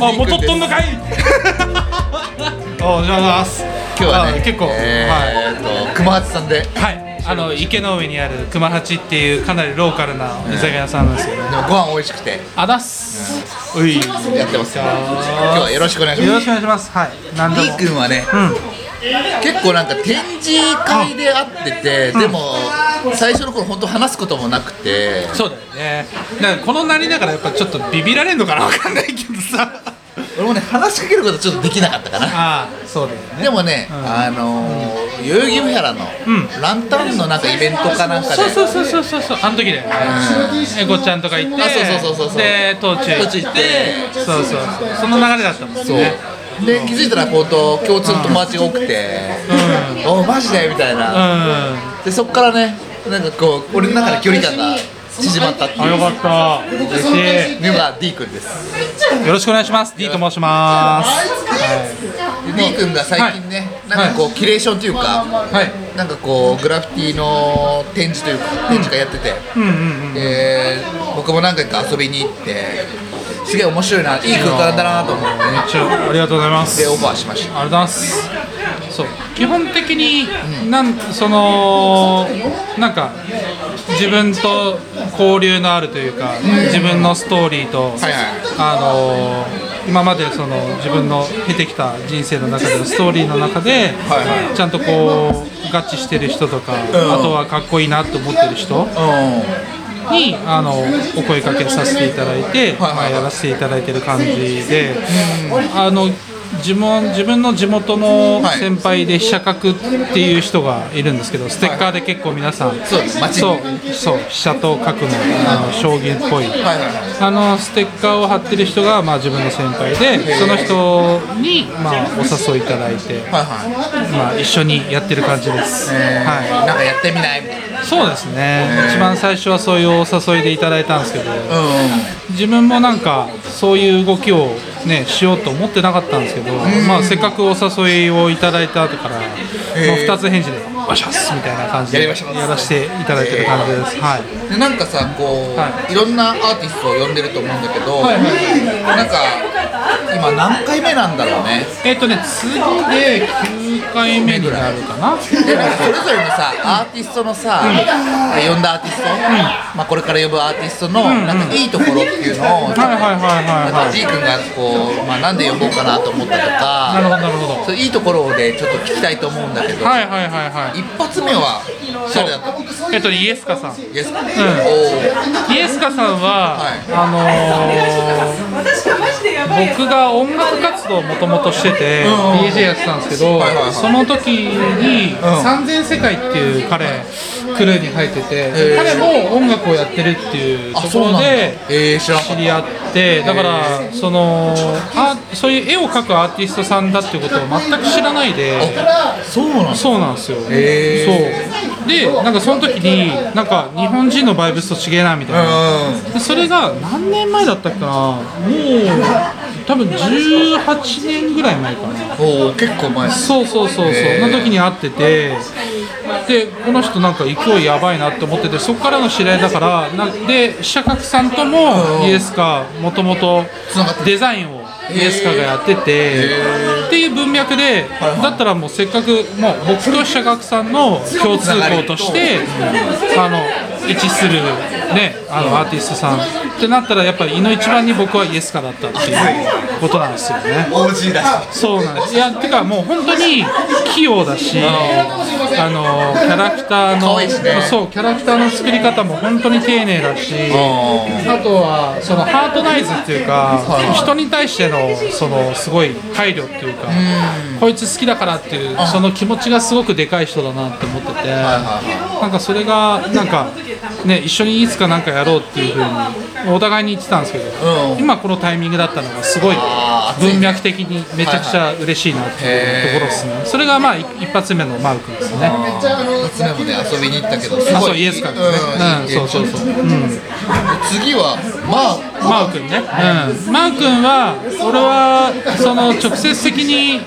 じゃあ今日はねあ元っとんののかい。お邪魔します。今日はねあ結構、えーっと熊八さんで。はい。はいあの池の上にある熊八っていうかなりローカルな居酒屋さんなんですよね、でもご飯美味しくて。あだっす、うい。よやってますよ。今日はよろしくお願いします。ろしくお願いします。はい。何で D も君はねうん。結構なんか展示会で会っててでも最初の頃本当話すこともなくて。そうだよね。だからこのなりながらやっぱちょっとビビられんのかな？わかんないけどさ。俺もね話しかけることちょっとできなかったかな。ああそうだよね。でもね、ん。あのー、代々木上原のうん。ランタンのなんかイベントかなんかで、そうそうそうそうそうそう。あの時だよね。えごっちゃんとか行って。あそうそうそうそうそう。で東中行途中行って。そうそうその流れだったもんね。そう。で気づいたらこうと共通の友達が多くて「おマジで?」みたいな、うん。でそっからねなんかこう俺の中で距離感が縮まったっていう。あよかった。嬉しいのが D 君です。よろしくお願いします。D と申します。で D 君が最近ね、なんかこうキュレーションというか、はい。なんかこうグラフィティの展示というか展示会やってて、うんうんうんで僕も何回か遊びに行ってすげえ面白いないい空間だなと思って。ありがとうございます。でオファーしました。ありがとうございますそう。基本的になんそのなんか自分と交流のあるというか、自分のストーリーと、はいはい。あの今までその自分の経てきた人生の中での ストーリーの中で、はいはちゃんとこう合致してる人とか、あとはかっこいいなと思ってる人うにあのお声かけさせていただいて、まあ、やらせていただいてる感じで、あの自分自分の地元のはい。先輩で飛車角っていう人がいるんですけどステッカーで結構皆さん、そうそう飛車と角のあの将棋っぽい。んはいはいはい。あのステッカーを貼ってる人が、まあ、自分の先輩でその人に、まあ、お誘いいただいて、はいはい。まあ、一緒にやってる感じです、えー。はい、なんかやってみないみたいな。そうですね、一番最初はそういうお誘いでいただいたんですけど、う自分もなんかそういう動きを、ね、しようと思ってなかったんですけど、まあ、せっかくお誘いをいただいた後から、もう2つ返事で「おっしゃっす」みたいな感じでやらせていただいてる感じです。はい。んでなんかさこう、、はい。ろんなアーティストを呼んでると思うんだけど、はいはい。なんか今何回目なんだろうね？えっ、とね次で9回目になるかな。でもそれぞれのさアーティストのさ、呼んだアーティスト、まあ、これから呼ぶアーティストのなんかいいところっていうのを、はいはいはいはいなん。かはい G 君がこう、まあ、なんで呼ぼうかなと思ったとかなるほどなるほどそういいところでちょっと聞きたいと思うんだけど、はいはいはいはい一発目は誰だった？えっとねイエスカさん。イエスか、ん。おイエスカさんは、はい。あのー僕が音楽活動をもともとしてて、DJ やってたんですけど、はいはいはい。その時に、三千世界っていう彼クルーに入ってて、ー。彼も音楽をやってるっていうところでえー、知り合ってだからそのあそういう絵を描くアーティストさんだっていうことを全く知らないで。たそうなんだ。そうなんですよ、へそう。でなんかその時になんか日本人のバイブスと違えなみたいな、うでそれが何年前だったっけな。もう多分18年ぐらい前かな。おお結構前そうそうそうそう。へー。の時に会っててでこの人なんか勢いやばいなって思っててそこからの知り合いだからなで飛車角さんともうん。イエスカもともとデザインをイエスカがやっててっていう文脈ではいだったらもうせっかくもう僕と飛車角さんの共通項としてあの一致するねあのアーティストさん。ってなったらやっぱりいの一番に僕はイエスカだったっていうことなんですよね。OG だし。そうなんです。いやてかもう本当に器用だしあのキャラクターのそうキャラクターの作り方も本当に丁寧だしあとはそのハートナイズっていうか人に対してのそのすごい配慮っていうかこいつ好きだからっていうその気持ちがすごくでかい人だなって思っててなんかそれがなんかね一緒にいつかなんかやろうっていうふうにお互いに言ってたんですけどうん。今このタイミングだったのがすごい文脈的にめちゃくちゃ嬉しいなっていうところですね。それがまあ一発目のマークですね。一つ目もね遊びに行ったけどすごい。あそうイエスか。らですねうんうんそうそうそう。うん。次はまあマー君ね、うん、マー君は俺はその直接的に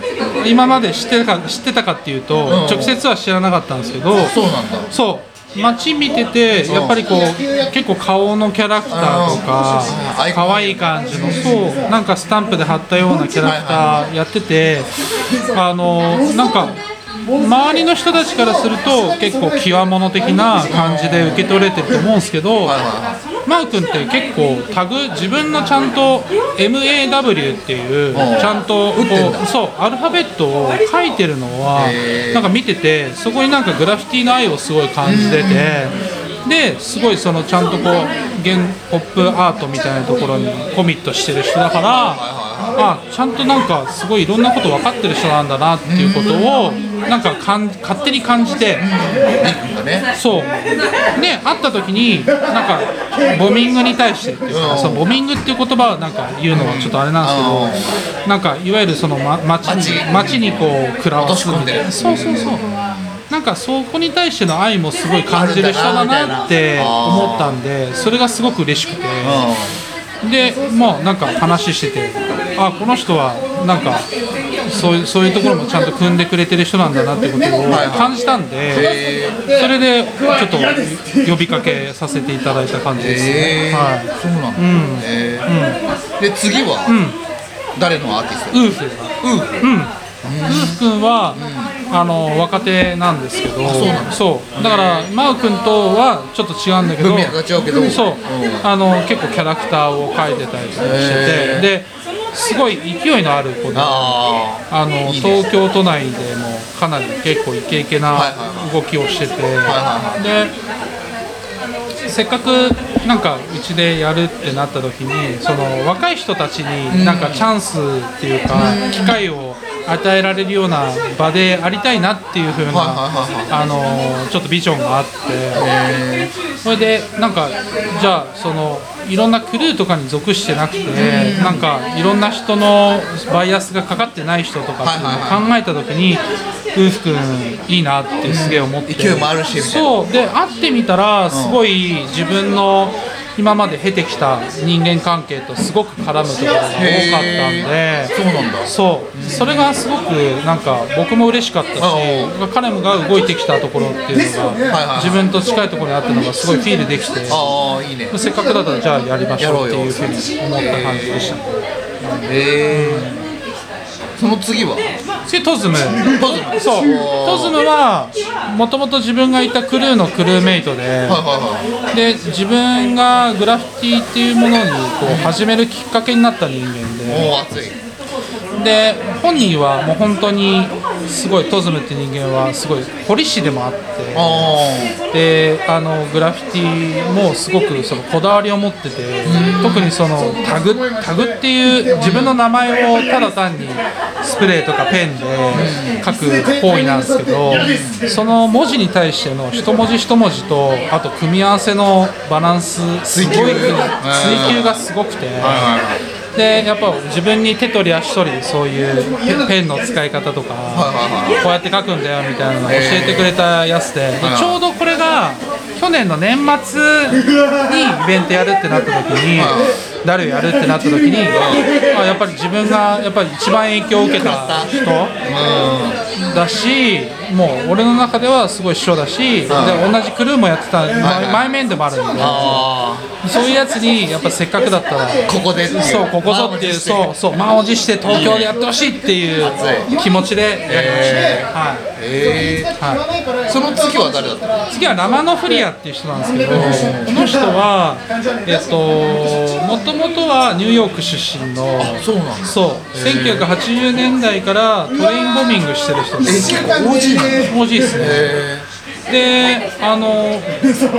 今まで知ってたか知ってたかっていうと、ん。直接は知らなかったんですけどそうなんだ。そう街見ててやっぱりこう結構顔のキャラクターとかうん可愛い感じのそうなんかスタンプで貼ったようなキャラクターやっててあのなんか周りの人たちからすると結構極物的な感じで受け取れてると思うんですけどマー君って結構タグ自分のちゃんと MAW っていううんちゃんとこうそうアルファベットを書いてるのはなんか見ててそこになんかグラフィティの愛をすごい感じててですごいそのちゃんとこう原ポップアートみたいなところにコミットしてる人だからあちゃんとなんかすごいいろんなこと分かってる人なんだなっていうことをなんかかん勝手に感じて。ね。そう。で会った時になんかボミングに対してっていうか、うん。そのボミングっていう言葉をなんか言うのはちょっとあれなんですけど、なんかいわゆるその、ま、街に街にこう食らわすみたいな。そうそうそう。なんかそこに対しての愛もすごい感じる人だなって思ったんでそれがすごく嬉しくて。でまあなんか話しててあこの人はなんかそういうそういうところもちゃんと組んでくれてる人なんだなっていうことを感じたんでそれでちょっと呼びかけさせていただいた感じですえね、ー。はい、そうなんだ、えー。で次は、誰のアーティスト？ウーフウーフ。うん、ウーフ君は、あの若手なんですけどそうだ。からマウ君とはちょっと違うんだけどそう、ん。あの結構キャラクターを描いてたりしててですごい勢いのある子でああの東京都内でもかなり結構イケイケな動きをしてて、はでせっかくなんかうちでやるってなった時にその若い人たちになんかチャンスっていうか機会を与えられるような場でありたいなっていう風なあのちょっとビジョンがあって。それでなんかじゃあそのいろんなクルーとかに属してなくてなんかいろんな人のバイアスがかかってない人とかっていうのを考えた時に夫婦君いいなってすげえ思って。勢いもあるしみたいな。そう。で会ってみたらすごい自分の今まで経てきた人間関係とすごく絡むところが多かったんでそうなんだそう。それがすごくなんか僕も嬉しかったし彼もが動いてきたところっていうのが自分と近いところにあったのがすごいフィールできてああいいね。せっかくだったらじゃあやりましょうっていうふうに思った感じでしたえーその次は次トズム。トズムそう。トズムはもともと自分がいたクルーのクルーメイトではいはいはい。で自分がグラフィティっていうものにこう始めるきっかけになった人間で。で本人はもう本当にすごいトズムって人間はすごい彫り師でもあってあであのグラフィティもすごくそのこだわりを持ってて特にそのタグタグっていう自分の名前をただ単にスプレーとかペンで書く行為なんですけどその文字に対しての一文字一文字とあと組み合わせのバランスすごい追求がすごくて。でやっぱ自分に手取り足取りそういうペペンの使い方とかこうやって書くんだよみたいなのを教えてくれたやつででちょうどこれが去年の年末にイベントやるってなった時に誰をやるってなった時にあやっぱり自分がやっぱり一番影響を受けた人だしもう俺の中ではすごい師匠だしで同じクルーもやってた前前面でもあるんであそういうやつにやっぱせっかくだったらここでそうここぞっていうそうそう満を持して東京でやってほしいっていう気持ちでやりました、はい。えー。はその次は誰だった次はラマノフリアっていう人なんですけどこの人はえっともともとはニューヨーク出身のそうなんだ。そう1980年代からトレインボミングしてる人でえす結構 OG なんだ OG ですね。えであの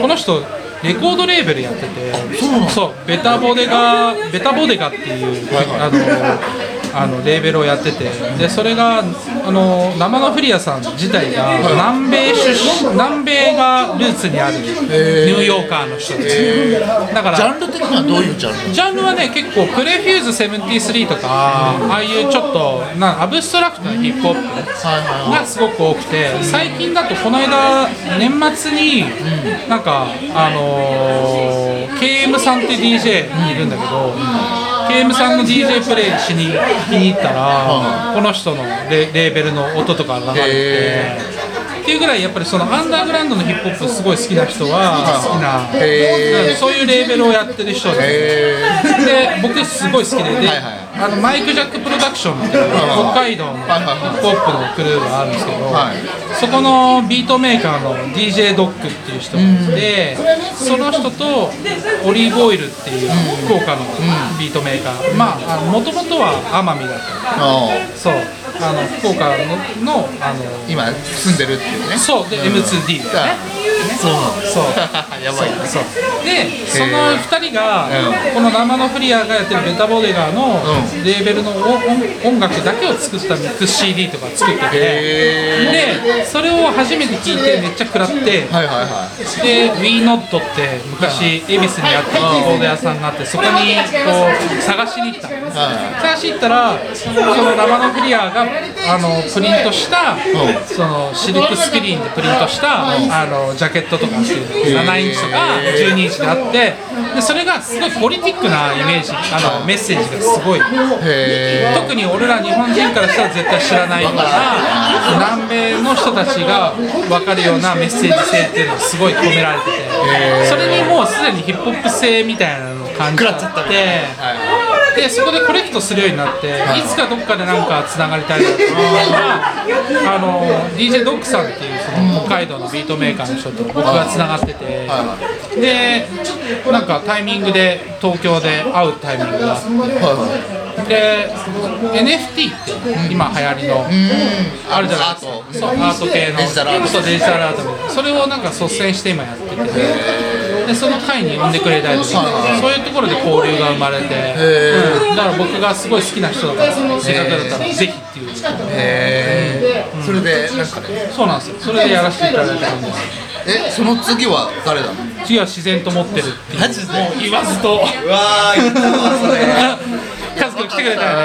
この人レコードレーベルやっててそうベタボデガベタボデガっていう、あのあのレーベルをやってて。でそれがあの生のフリアさん自体が南米出身南米がルーツにあるニューヨーカーの人で。すだからージャンル的にはどういうジャンルジャンルはね結構 Prefuse 73とかああいうちょっとなアブストラクトなヒップホップがすごく多くて最近だとこの間年末になんかあのー KM さんって DJ いるんだけど KM さんの DJ プレイしに聞きに行ったらこの人のレレーベルの音とか流れててっていうぐらいやっぱりそのアンダーグラウンドのヒップホップすごい好きな人は好きな、そういうレーベルをやってる人でへで僕すごい好きでで、はいはいあのマイク・ジャック・プロダクションっていう北海道のヒップホップのクルーがあるんですけど、はい。そこのビートメーカーの DJ ドッグっていう人がいて、その人とオリーブオイルっていう福岡のビートメーカー。まあもともとは奄美だった。あ。そうあの福岡ののあの今住んでるっていうね。そうで M2D だ よね。そうそう。やばいなそう。でその2人がこの生のフリアがやってるベタボデガーのうレーベルの音音楽だけを作ったミックス CD とか作ってて。へでそれを初めて聞いてめっちゃ食らって。ーはいはいはい。で WeNot って昔恵比寿にあったボード屋さんがあってそこにこう探しに行った。は探しに行ったらその生のクリアがあのプリントしたそのシルクスクリーンでプリントしたあのジャケットとかっていう7インチとか12インチであってでそれがすごいポリティックなイメージあのメッセージがすごい。へ特に俺ら日本人からしたら絶対知らないような南米の人たちが分かるようなメッセージ性っていうのがすごい込められててそれにもうすでにヒップホップ性みたいなのを感じちゃってでそこでコレクトするようになってい。つかどっかでなんかつながりたいなと思ったらあの DJ ドックさんっていうその北海道のビートメーカーの人と僕がつながっててでなんかタイミングで東京で会うタイミングがあってで NFT って今流行りのあるじゃないですか。アートそうアート系の。デジタルアート。そうデジタルアートみたいな。それをなんか率先して今やっててでその会に呼んでくれたりとかそういうところで交流が生まれて、うん、だから僕がすごい好きな人だからせっかくだったらぜひっていう。いへー。それでなんかね。そうなんですよ。それでやらせていただいてるんですえその次は誰なの？次は自然と持ってるっていう。マジで？もう言わずと。うわー言ったわそれ カズ君来てくれたよね。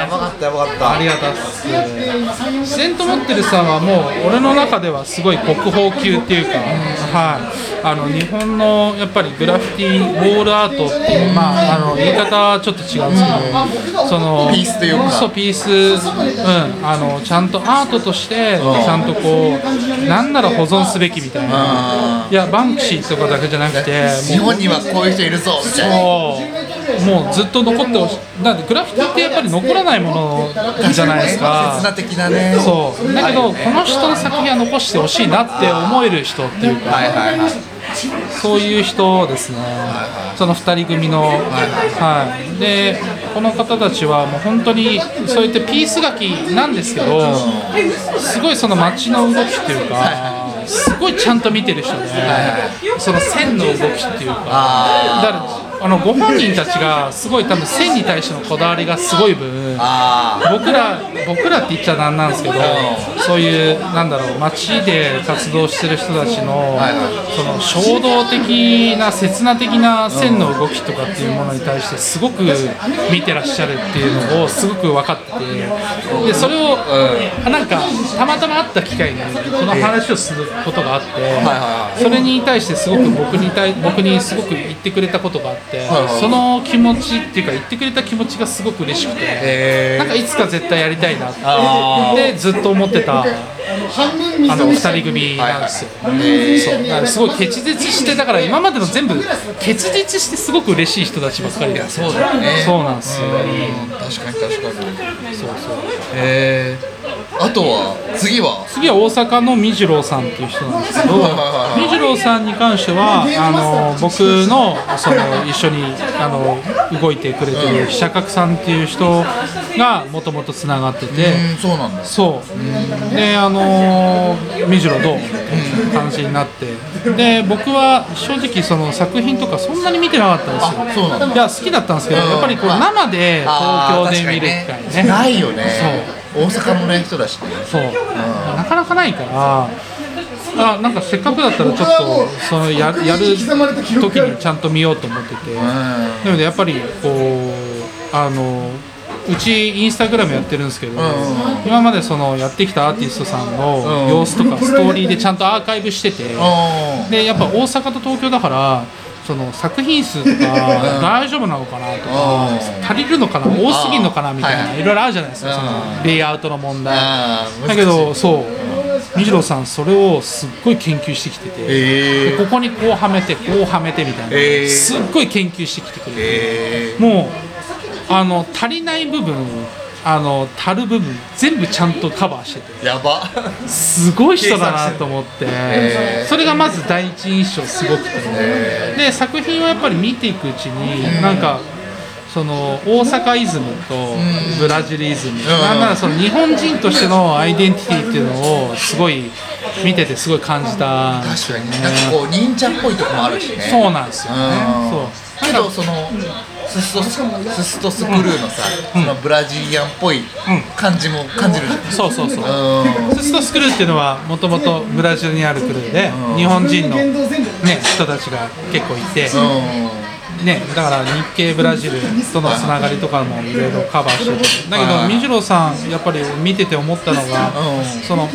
やばかったやばかったありがたっす。自然と持ってるさんはもう俺の中ではすごい国宝級っていうか、はい。あの日本のやっぱりグラフィティウォールアートっていうまああの言い方はちょっと違うんですけどそのピースというか。そうピースうんあのちゃんとアートとしてちゃんとこうなんなら保存すべきみたいな。いやバンクシーとかだけじゃなくて日本にはこういう人いるぞみたいな。そうもうずっと残ってほしい。だってグラフィティってやっぱり残らないものじゃないですか。刹那的なねそう。だけどこの人の作品は残してほしいなって思える人っていうか、はいはいはい。そういう人ですね、その2人組の、はい、でこの方たちはもう本当にそういったピース書きなんですけど、すごいその街の動きっていうか、すごいちゃんと見てる人で、その線の動きっていうか、あだからあのご本人たちがすごい多分線に対してのこだわりがすごい分。あ僕ら僕らって言っちゃなんなんですけどそういうなんだろう街で活動してる人たちのその衝動的な刹那的な線の動きとかっていうものに対してすごく見てらっしゃるっていうのをすごく分かっててでそれをなんかたまたま会った機会にこの話をすることがあってそれに対してすごく僕に対僕にすごく言ってくれたことがあってその気持ちっていうか言ってくれた気持ちがすごく嬉しくて。へなんかいつか絶対やりたいなあってずっと思ってた。あの二人組なんですよ。そう。だからすごい結実してだから今までの全部結実してすごく嬉しい人たちばっかり。でそうだよね。そうなんですよ。うん。確かに確かに。そうそう。へえあとは次は？次は大阪のみじろうさんっていう人なんですけどはいはいはいみじろうさんに関してはあの僕のその一緒にあの動いてくれてる飛車角さんっていう人がもともとつながってて。うんそうなんだ。そう。であのー、みじろどう？みたいな感じになって。で僕は正直その作品とかそんなに見てなかったんですよ。そうなんだ。いや好きだったんですけどやっぱりこう生で東京で見る機会ね。ないよね大阪のね人だしね。そう。なかなかないから。あなんかせっかくだったらちょっとそのややる時にちゃんと見ようと思ってて。うん。なのでやっぱりこうあのうちインスタグラムやってるんですけど、今までそのやってきたアーティストさんの様子とかストーリーでちゃんとアーカイブしてて、うん。でやっぱ大阪と東京だからその作品数とか大丈夫なのかなとかうん。足りるのかな多すぎるのかなみたいない。ろいろあるじゃないですかそのうんレイアウトの問題。だけどそう。ミジロさんそれをすっごい研究してきてて、ここにこうはめてこうはめてみたいな、すっごい研究してきてくれて、えもうあの足りない部分あの足る部分全部ちゃんとカバーしてて。ー、やば。すごい人だなと思って、へー。それがまず第一印象すごくて、で作品をやっぱり見ていくうちに、なんかその大阪イズムとブラジルイズム、なんならその日本人としてのアイデンティティっていうのをすごい見ててすごい感じた確かになんかこう忍者っぽいとこもあるしね。そうなんですよね。うん。そう。けどそのスストスストスクルーのさ、そのブラジリアンっぽい感じも感じるじゃんそうそうそううんスストスクルーっていうのはもともとブラジルにあるクルーで日本人の、ね、人たちが結構いて、ね、だから日系ブラジルとのつながりとかもいろいろカバーしてて。だけどはいミジロさんやっぱり見てて思ったのがうん。その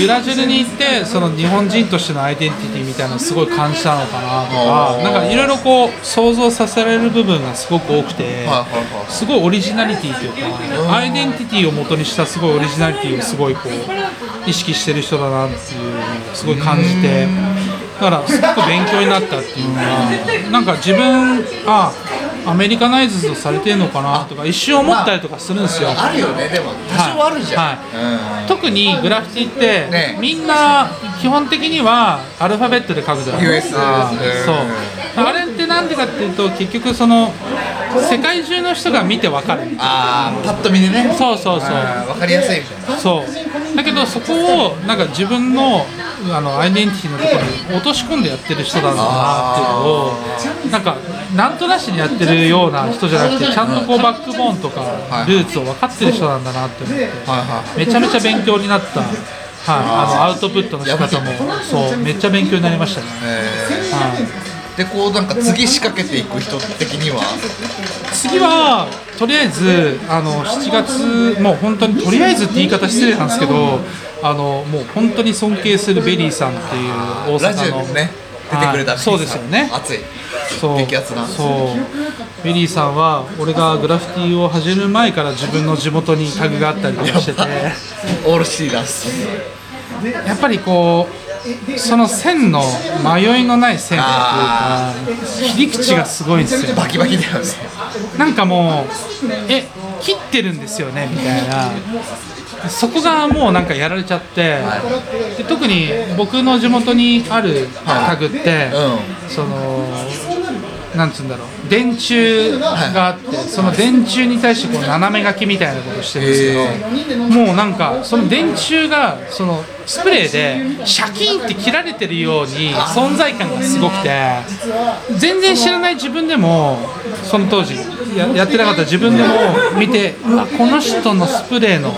ブラジルに行ってその日本人としてのアイデンティティみたいなのすごい感じたのかなとかうん。なんかいろいろこう想像させられる部分がすごく多くてすごいオリジナリティというかアイデンティティを元にしたすごいオリジナリティをすごいこう意識してる人だなっていうのをすごい感じてだからすごく勉強になったっていうのがなんか自分あアメリカナイズドされてるのかなとか一瞬思ったりとかするんですよ。あるよね。でも多少あるじゃん、はい。特にグラフィティって、ね。みんな基本的にはアルファベットで書くじゃないですかそう。あれってなんでかっていうと結局その世界中の人が見てわかる。ああパッと見でね。そうそうそう。あーわかりやすいみたいな。そう。だけどそこをなんか自分のあのアイデンティティのところに落とし込んでやってる人なんだなっていうのをなんかなんとなしにやってるような人じゃなくてちゃんとこうバックボーンとかはい。ルーツを分かってる人なんだなって思ってめちゃめちゃ勉強になった、はい、あのアウトプットの仕方もそうめっちゃ勉強になりましたね、えはい、ー、でこうなんか次仕掛けていく人的には？次はとりあえずあの7月もう本当にとりあえずって言い方失礼なんですけどあのもう本当に尊敬するベリーさんっていう大ラジ阪のね出てくれたはいそうですよね。熱いそう激アツなそう。ベリーさんは俺がグラフィティを始める前から自分の地元にタグがあったりとかしてて。オールシーラスやっぱりこうその線の迷いのない線っていうか切り口がすごいんですよ。バキバキだよねなんかもうえ切ってるんですよねみたいな。そこがもうなんかやられちゃって、で特に僕の地元にあるタグって、うそのなんつうんだろう電柱があって、その電柱に対してこう斜め書きみたいなことをしてるんですけど、もうなんかその電柱がそのスプレーでシャキンって切られてるように存在感がすごくて全然知らない自分でもその当時ややってなかった自分でも見てうわこの人のスプレーの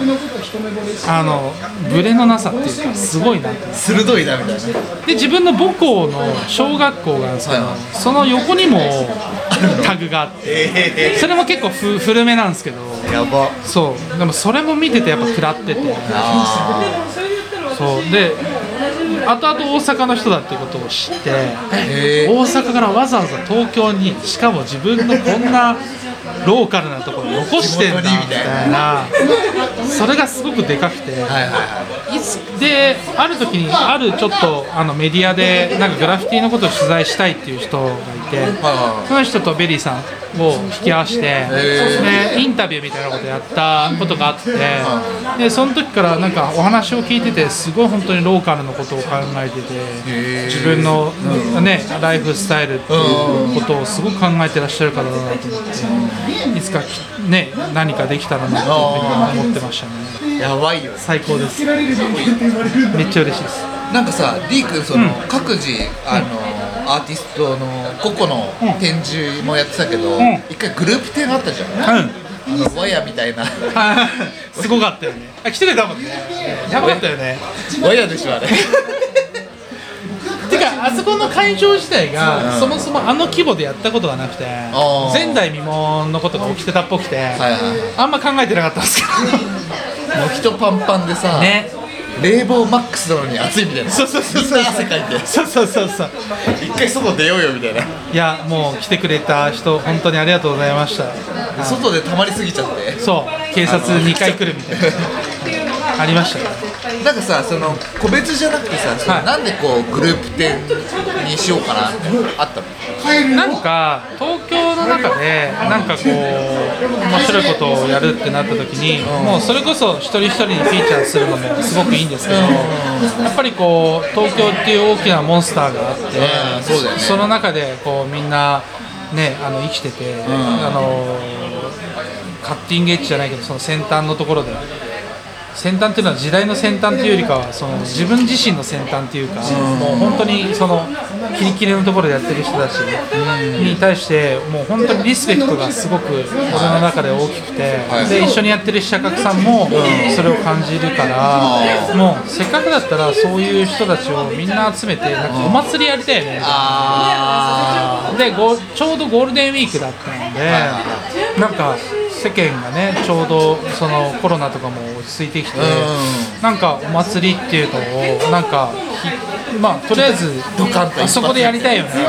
あのブレのなさっていうかすごいなって鋭いなみたいな。で自分の母校の小学校があるんですけど、はい。その横にもタグがあってえそれも結構ふ古めなんですけどー、やば。そう。でもそれも見ててやっぱ食らってて。あそう。で後々大阪の人だっていうことを知って大阪からわざわざ東京にしかも自分のこんなローカルなところに残してんだみたいたいな。それがすごくでかくて。ーはいはいはい。つである時にあるちょっとあのメディアでなんかグラフィティのことを取材したいっていう人がいてはその人とベリーさんを引き合わせてでインタビューみたいなことやったことがあってでその時からなんかお話を聞いててすごい本当にローカルのことを考えてて自分のねライフスタイルっていうことをすごく考えてらっしゃる方だなと思っていつかね何かできたらなと思ってましたね。やばいよ。最高です めっちゃ嬉しいです。なんかさ D 君その、各自あの、アーティストの個々の展示もやってたけど、ん。一回グループ展あったじゃん、うん。あのワヤみたいな。すごかったよね。あ来てくれたもんね。やばかったよね。ワヤでしょあれ。てかあそこの会場自体が、そもそもあの規模でやったことがなくてー。前代未聞のことが起きてたっぽくて、はいはいはい。あんま考えてなかったんですけもう人パンパンでさ、どね冷房マックスなのに暑いみたいな。そうそうそうそう。汗かいて。そうそうそうそう。一回外出ようよみたいな。いやもう来てくれた人本当にありがとうございました。外で溜まりすぎちゃって。そう警察2回来るみたいな。ありました。ねなんかさその個別じゃなくてさ、はい。なんでこうグループ展にしようかなってあったの？なんか東京の中でなんかこう面白いことをやるってなった時に、もうそれこそ一人一人にフィーチャーするのもすごくいいんですけど、やっぱりこう東京っていう大きなモンスターがあって、その中でこうみんなねあの生きてて、あのカッティングエッジじゃないけどその先端のところで先端っていうのは時代の先端というよりかはその自分自身の先端っていうか、もう本当にそのキリキリのところでやってる人たちに対してもう本当にリスペクトがすごく俺の中で大きくて、はい。で一緒にやってる試写客さんもそれを感じるから、もうせっかくだったらそういう人たちをみんな集めてなんかお祭りやりたいよねみたいな。あでごちょうどゴールデンウィークだったんで、なんか世間がねちょうどそのコロナとかも落ち着いてきて、なんかお祭りっていうのをなんかひまあとりあえずあそこでやりたいよね。みたい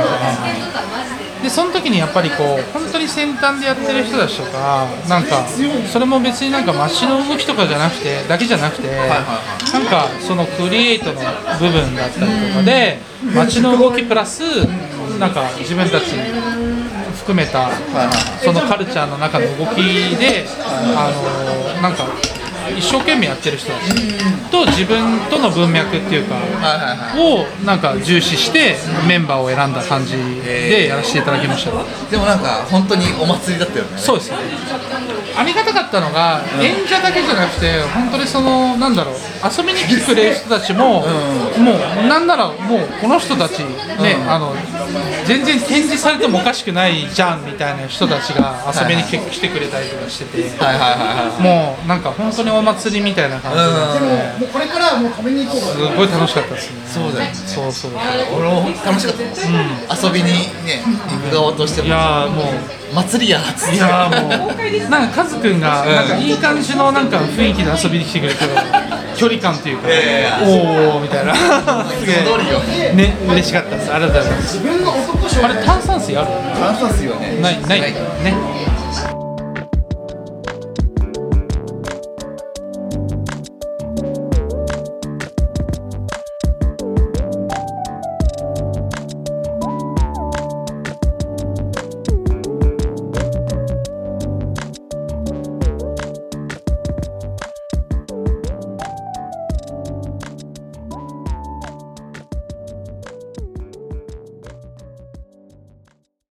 な。でその時にやっぱりこう本当に先端でやってる人たちとかなんかそれも別になんか街の動きとかじゃなくてだけじゃなくてなんかそのクリエイトの部分だったりとかで街の動きプラスなんか自分たち含めたそのカルチャーの中の動きであのなんか一生懸命やってる人たち。と自分との文脈っていうかをなんか重視してメンバーを選んだ感じでやらせていただきました、でもなんか本当にお祭りだったよね。そうですねありがたかったのが、演者だけじゃなくて本当にそのなんだろう遊びに来てくれる人たちも、もうなんならもうこの人たちね、あの全然展示されてもおかしくないじゃんみたいな人たちが遊びに来来てくれたりとかしてて、はいはいはいはい。もうなんか本当にお祭りみたいな感じで、もうこれからはもう止めに行こうすごい楽しかったですね。そうだよね。そうそう俺も楽しかったもん、遊びにね行く側としても。いやーもう祭りやっつっていやーもうなんかカズくん。がなんかいい感じのなんか雰囲気で遊びに来てくれて距離感っていうかいやいやおおみたいな。すげえね嬉しかったです。ありがとうございます。自分の男賞あれ炭酸水ある？炭酸水はねないない？ない。ね